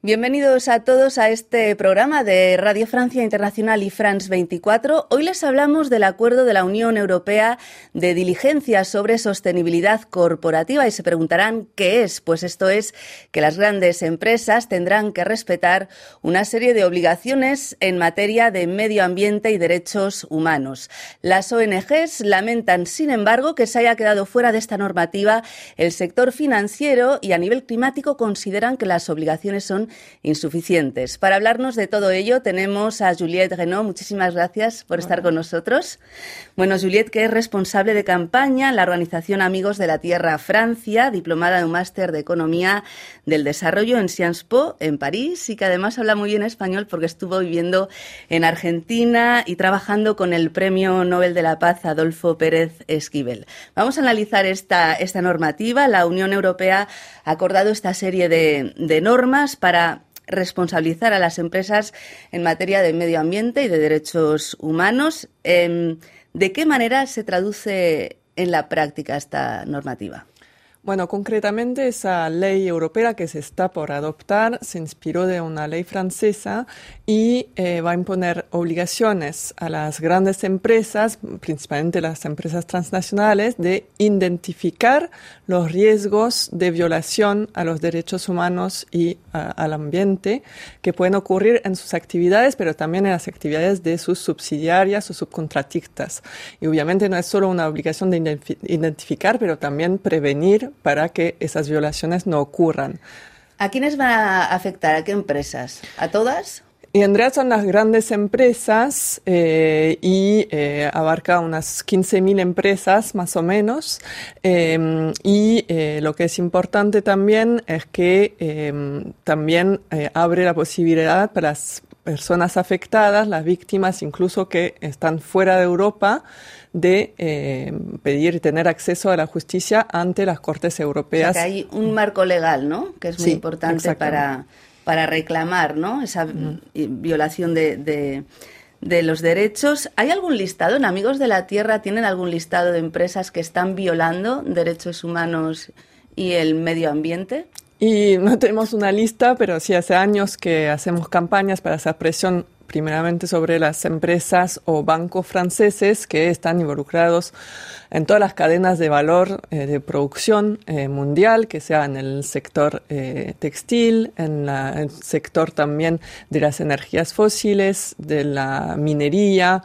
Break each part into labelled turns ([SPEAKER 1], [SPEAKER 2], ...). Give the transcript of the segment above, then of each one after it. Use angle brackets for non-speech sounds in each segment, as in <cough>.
[SPEAKER 1] Bienvenidos a todos a este programa de Radio Francia Internacional y France 24. Hoy les hablamos del acuerdo de la Unión Europea de diligencias sobre sostenibilidad corporativa y se preguntarán qué es. Pues esto es que las grandes empresas tendrán que respetar una serie de obligaciones en materia de medio ambiente y derechos humanos. Las ONGs lamentan, sin embargo, que se haya quedado fuera de esta normativa el sector financiero y a nivel climático consideran que las obligaciones son insuficientes. Para hablarnos de todo ello tenemos a Juliette Renaud. Muchísimas gracias por estar con nosotros. Bueno, Juliette, que es responsable de campaña en la organización Amigos de la Tierra Francia, diplomada en un máster de Economía del Desarrollo en Sciences Po, en París, y que además habla muy bien español porque estuvo viviendo en Argentina y trabajando con el Premio Nobel de la Paz Adolfo Pérez Esquivel. Vamos a analizar esta, esta normativa. La Unión Europea ha acordado esta serie de, de normas para responsabilizar a las empresas en materia de medio ambiente y de derechos humanos. Em, ¿De qué manera se traduce en la práctica esta normativa?
[SPEAKER 2] Bueno, concretamente esa ley europea que se está por adoptar se inspiró de una ley francesa y eh, va a imponer obligaciones a las grandes empresas, principalmente las empresas transnacionales, de identificar los riesgos de violación a los derechos humanos y al ambiente que pueden ocurrir en sus actividades, pero también en las actividades de sus subsidiarias o subcontratistas. Y obviamente no es solo una obligación de identificar, pero también prevenir para que esas violaciones no ocurran.
[SPEAKER 1] ¿A quiénes van a afectar? ¿A qué empresas? ¿A todas?
[SPEAKER 2] Y en realidad son las grandes empresas eh, y eh, abarca unas 15.000 empresas más o menos. Em, y eh, lo que es importante también es que em, también abre la posibilidad para las personas afectadas, las víctimas incluso que están fuera de Europa, de eh, pedir y tener acceso a la justicia ante las Cortes Europeas.
[SPEAKER 1] O sea que hay un marco legal, ¿no? Que es muy importante para, para reclamar, ¿no? Esa violación de, de, de los derechos. ¿Hay algún listado? ¿En Amigos de la Tierra tienen algún listado de empresas que están violando derechos humanos y el medio ambiente?
[SPEAKER 2] Y no tenemos una lista, pero sí hace años que hacemos campañas para hacer presión primeramente sobre las empresas o bancos franceses que están involucrados en todas las cadenas de valor eh, de producción eh, mundial, que sea en el sector eh, textil, en, el sector también de las energías fósiles, de la minería,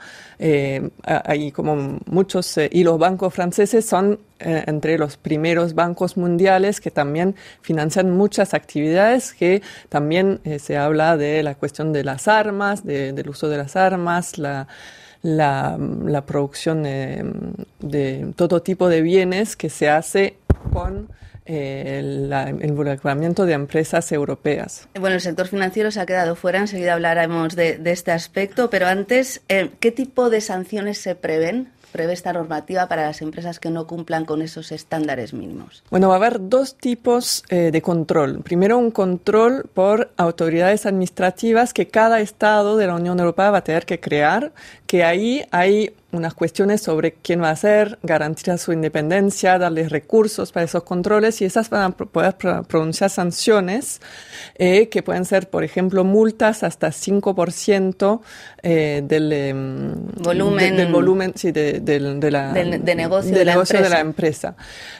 [SPEAKER 2] hay como muchos, y los bancos franceses son entre los primeros bancos mundiales que también financian muchas actividades, que también se habla de la cuestión de las armas, del uso de las armas, la la, producción de, todo tipo de bienes que se hace con eh, el involucramiento de empresas europeas.
[SPEAKER 1] Bueno, el sector financiero se ha quedado fuera, enseguida hablaremos de, este aspecto, pero antes, eh, ¿qué tipo de sanciones se prevén prevé esta normativa para las empresas que no cumplan con esos estándares mínimos?
[SPEAKER 2] Bueno, va a haber dos tipos eh, de control. Primero, un control por autoridades administrativas que cada Estado de la Unión Europea va a tener que crear, que ahí hay unas cuestiones sobre quién va a hacer, garantizar su independencia, darles recursos para esos controles y esas van a poder pronunciar sanciones eh, que pueden ser, por ejemplo, multas hasta 5% eh, del, em,
[SPEAKER 1] volumen,
[SPEAKER 2] del volumen sí, de, la,
[SPEAKER 1] de negocio,
[SPEAKER 2] de, la de la empresa.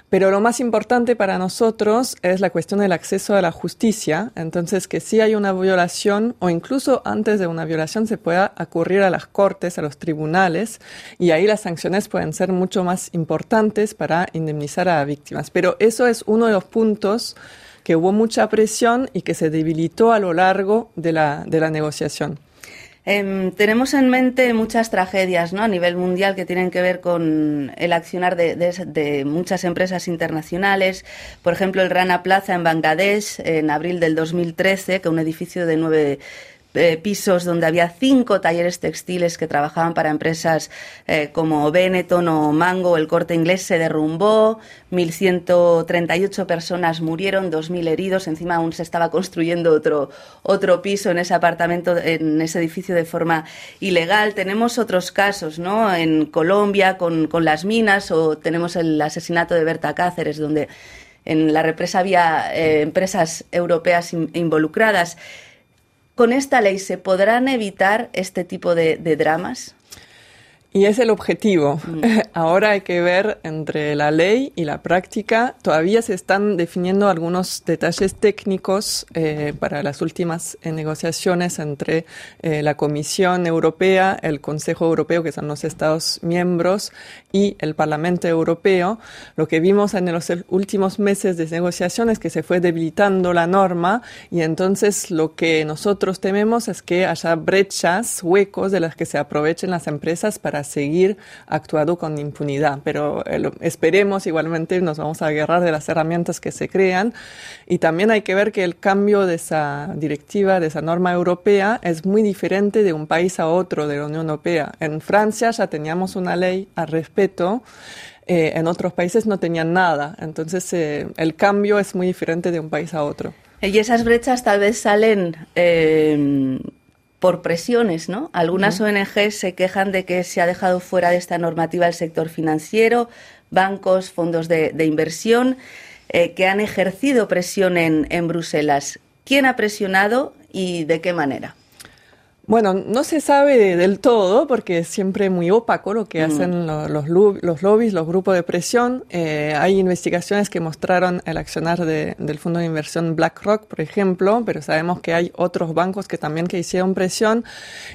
[SPEAKER 2] Pero lo más importante para nosotros es la cuestión del acceso a la justicia. Entonces, que si hay una violación o incluso antes de una violación se pueda acudir a las cortes, a los tribunales y ahí las sanciones pueden ser mucho más importantes para indemnizar a víctimas. Pero eso es uno de los puntos que hubo mucha presión y que se debilitó a lo largo de la, de la negociación.
[SPEAKER 1] Em, tenemos en mente muchas tragedias ¿no? a nivel mundial que tienen que ver con el accionar de, de, muchas empresas internacionales. Por ejemplo, el Rana Plaza en Bangladesh en abril del 2013, que un edificio de nueve eh, pisos donde había cinco talleres textiles que trabajaban para empresas eh, como Benetton o Mango. El corte inglés se derrumbó, 1.138 personas murieron, 2.000 heridos. Encima aún se estaba construyendo otro, otro piso en ese apartamento, en ese edificio de forma ilegal. Tenemos otros casos, ¿no? En Colombia con, con las minas o tenemos el asesinato de Berta Cáceres, donde en la represa había eh, empresas europeas involucradas. ¿Con esta ley se podrán evitar este tipo de dramas?
[SPEAKER 2] Y es el objetivo. Mm. <laughs> Ahora hay que ver entre la ley y la práctica. Todavía se están definiendo algunos detalles técnicos eh, para las últimas eh, negociaciones entre eh, la Comisión Europea, el Consejo Europeo, que son los Estados miembros, y el Parlamento Europeo. Lo que vimos en los últimos meses de negociaciones es que se fue debilitando la norma y entonces lo que nosotros tememos es que haya brechas, huecos de las que se aprovechen las empresas para seguir actuando con impunidad. Pero eh, esperemos igualmente, nos vamos a agarrar de las herramientas que se crean. Y también hay que ver que el cambio de esa directiva, de esa norma europea, es muy diferente de un país a otro de la Unión Europea. En Francia ya teníamos una ley al respecto. Eh, en otros países no tenían nada. Entonces, eh, el cambio es muy diferente de un país a otro.
[SPEAKER 1] Y esas brechas tal vez salen por presiones, ¿no? Algunas ONGs se quejan de que se ha dejado fuera de esta normativa el sector financiero, bancos, fondos de, inversión, eh, que han ejercido presión en, en Bruselas. ¿Quién ha presionado y de qué manera?
[SPEAKER 2] Bueno, no se sabe del todo porque es siempre muy opaco lo que mm. hacen los, los, lobbies, los grupos de presión. Eh, hay investigaciones que mostraron el accionar del fondo de inversión BlackRock, por ejemplo, pero sabemos que hay otros bancos que también que hicieron presión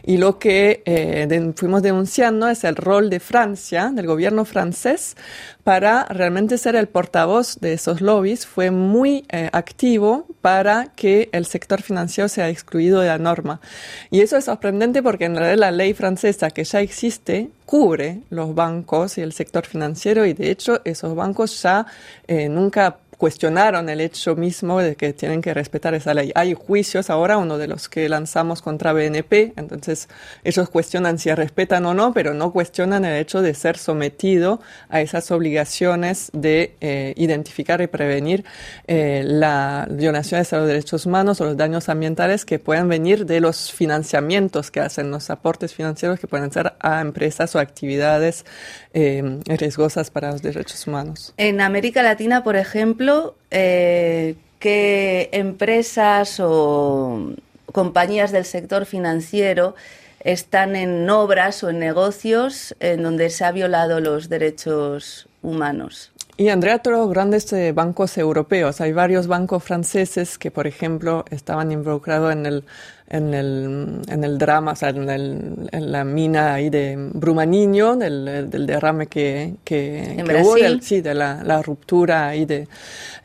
[SPEAKER 2] y lo que eh, fuimos denunciando es el rol de Francia, del gobierno francés, para realmente ser el portavoz de esos lobbies. Fue muy eh, activo para que el sector financiero sea excluido de la norma. Y eso es sorprendente porque en realidad la ley francesa que ya existe cubre los bancos y el sector financiero y de hecho esos bancos ya eh, nunca cuestionaron el hecho mismo de que tienen que respetar esa ley. Hay juicios ahora, uno de los que lanzamos contra BNP, entonces ellos cuestionan si respetan o no, pero no cuestionan el hecho de ser sometido a esas obligaciones de eh, identificar y prevenir eh, las violaciones a los derechos humanos o los daños ambientales que pueden venir de los financiamientos que hacen, los aportes financieros que pueden ser a empresas o actividades eh, riesgosas para los derechos humanos.
[SPEAKER 1] En América Latina, por ejemplo, eh, ¿qué empresas o compañías del sector financiero están en obras o en negocios en donde se ha violado los derechos humanos?
[SPEAKER 2] Y Andrea, todos grandes eh, bancos europeos, hay varios bancos franceses que, por ejemplo, estaban involucrados en el en el, en el drama, o sea, en, el, en la mina ahí de Brumaniño, del, del derrame que, que, hubo, sí, de la, la, ruptura ahí de,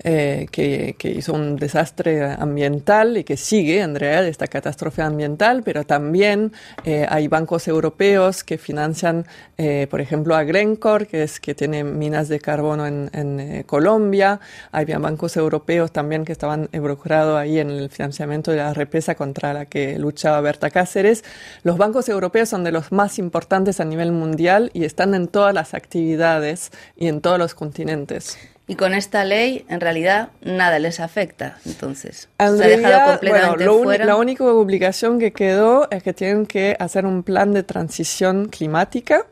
[SPEAKER 2] eh, que, que, hizo un desastre ambiental y que sigue, Andrea, de esta catástrofe ambiental, pero también eh, hay bancos europeos que financian, eh, por ejemplo, a Glencore, que es que tiene minas de carbono en, en Colombia, había bancos europeos también que estaban involucrados ahí en el financiamiento de la represa contra la que luchaba Berta Cáceres. Los bancos europeos son de los más importantes a nivel mundial y están en todas las actividades y en todos los continentes.
[SPEAKER 1] Y con esta ley, en realidad, nada les afecta. Entonces, se ha dejado completamente
[SPEAKER 2] fuera. La única obligación que quedó es que tienen que hacer un plan de transición climática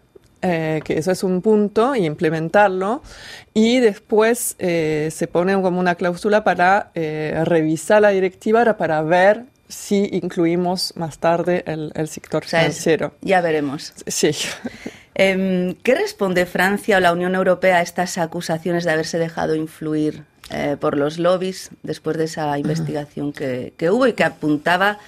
[SPEAKER 2] eh, que eso es un punto, y implementarlo. Y después eh, se pone como una cláusula para eh, revisar la directiva para ver si incluimos más tarde el, sector financiero.
[SPEAKER 1] ya veremos.
[SPEAKER 2] Sí. <laughs>
[SPEAKER 1] Em, ¿Qué responde Francia o la Unión Europea a estas acusaciones de haberse dejado influir eh, por los lobbies después de esa investigación que, que, hubo y que apuntaba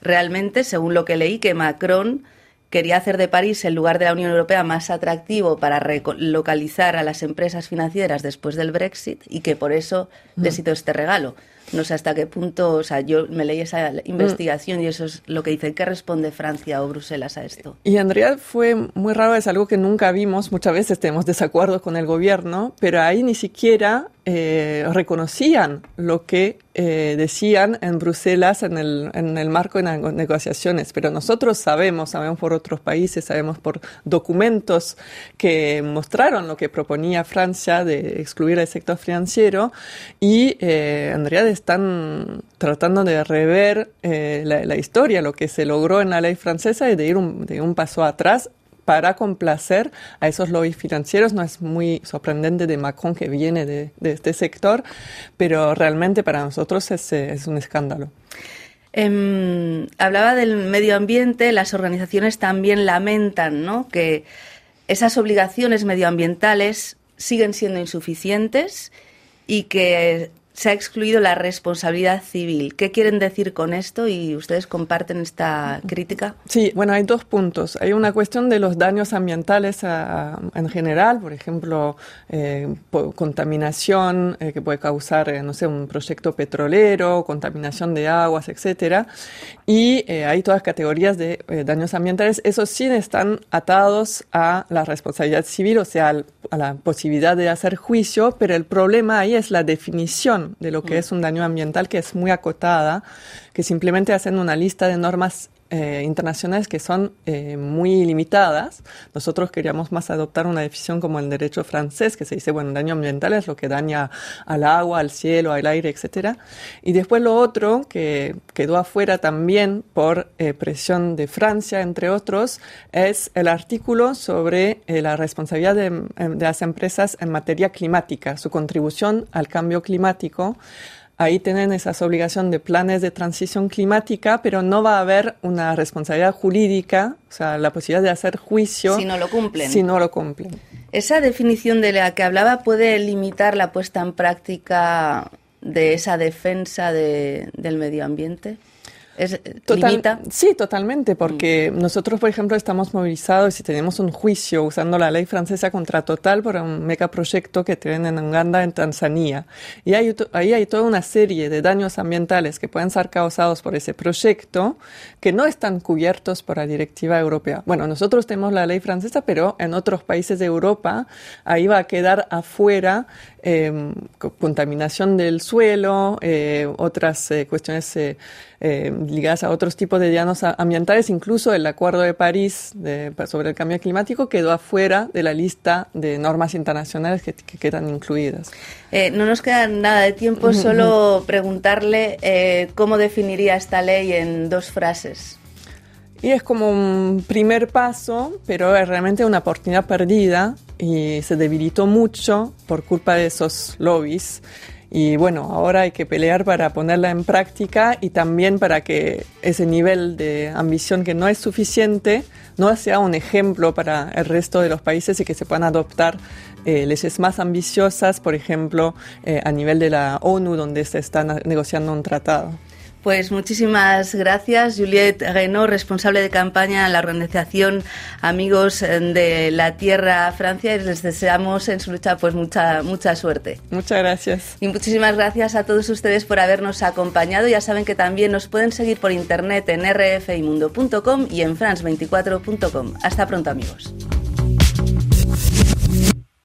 [SPEAKER 1] realmente, según lo que leí, que Macron quería hacer de París el lugar de la Unión Europea más atractivo para relocalizar a las empresas financieras después del Brexit y que por eso les hizo este regalo? No sé hasta qué punto, o sea, yo me leí esa investigación y eso es lo que dice. ¿Qué responde Francia o Bruselas a esto?
[SPEAKER 2] Y en realidad fue muy raro, es algo que nunca vimos. Muchas veces tenemos desacuerdos con el gobierno, pero ahí ni siquiera eh, reconocían lo que eh, decían en Bruselas en el, en el marco de negociaciones. Pero nosotros sabemos, sabemos por otros países, sabemos por documentos que mostraron lo que proponía Francia de excluir el sector financiero y eh, en realidad están tratando de rever la, historia, lo que se logró en la ley francesa y de ir de un paso atrás para complacer a esos lobbies financieros. No es muy sorprendente de Macron que viene de, este sector, pero realmente para nosotros es, es un escándalo.
[SPEAKER 1] Em, hablaba del medio ambiente, las organizaciones también lamentan ¿no? que esas obligaciones medioambientales siguen siendo insuficientes y que se ha excluido la responsabilidad civil. ¿Qué quieren decir con esto? ¿Y ustedes comparten esta crítica?
[SPEAKER 2] Sí, bueno, hay dos puntos. Hay una cuestión de los daños ambientales en general, por ejemplo, eh, contaminación eh, que puede causar, eh, no sé, un proyecto petrolero, contaminación de aguas, etcétera. Y hay todas categorías de daños ambientales. Esos sí están atados a la responsabilidad civil, o sea, a la posibilidad de hacer juicio, pero el problema ahí es la definición de lo que es un daño ambiental que es muy acotada, que simplemente hacen una lista de normas eh, internacionales que son eh, muy limitadas. Nosotros queríamos más adoptar una definición como el derecho francés, que se dice, bueno, daño ambiental es lo que daña al agua, al cielo, al aire, etcétera. Y después lo otro, que quedó afuera también por eh, presión de Francia, entre otros, es el artículo sobre la responsabilidad de, de las empresas en materia climática, su contribución al cambio climático ahí tienen esas obligaciones de planes de transición climática, pero no va a haber una responsabilidad jurídica, o sea, la posibilidad de hacer juicio.
[SPEAKER 1] Si no lo cumplen.
[SPEAKER 2] Si no lo cumplen.
[SPEAKER 1] Esa definición de la que hablaba puede limitar la puesta en práctica de esa defensa del medio ambiente. ¿Es,
[SPEAKER 2] Sí, totalmente, porque mm. nosotros, por ejemplo, estamos movilizados y tenemos un juicio usando la ley francesa contra Total por un megaproyecto que tienen en Uganda, en Tanzania. Y ahí, ahí hay toda una serie de daños ambientales que pueden ser causados por ese proyecto que no están cubiertos por la directiva europea. Bueno, nosotros tenemos la ley francesa, pero en otros países de Europa ahí va a quedar afuera eh, contaminación del suelo, eh, otras eh, cuestiones eh, ligadas a otros tipos de daños ambientales, incluso el Acuerdo de París sobre el cambio climático quedó afuera de la lista de normas internacionales que, quedan incluidas.
[SPEAKER 1] no nos queda nada de tiempo, solo preguntarle cómo definiría esta ley en dos frases.
[SPEAKER 2] Y es como un primer paso, pero es realmente una oportunidad perdida y se debilitó mucho por culpa de esos lobbies. Y bueno, ahora hay que pelear para ponerla en práctica y también para que ese nivel de ambición que no es suficiente no sea un ejemplo para el resto de los países y que se puedan adoptar eh, leyes más ambiciosas, por ejemplo, eh, a nivel de la ONU, donde se está negociando un tratado.
[SPEAKER 1] Pues muchísimas gracias, Juliette Renaud, responsable de campaña en la organización Amigos de la Tierra Francia, y les deseamos en su lucha pues mucha, mucha suerte.
[SPEAKER 2] Muchas gracias.
[SPEAKER 1] Y muchísimas gracias a todos ustedes por habernos acompañado. Ya saben que también nos pueden seguir por internet en rfimundo.com y en france24.com. Hasta pronto, amigos.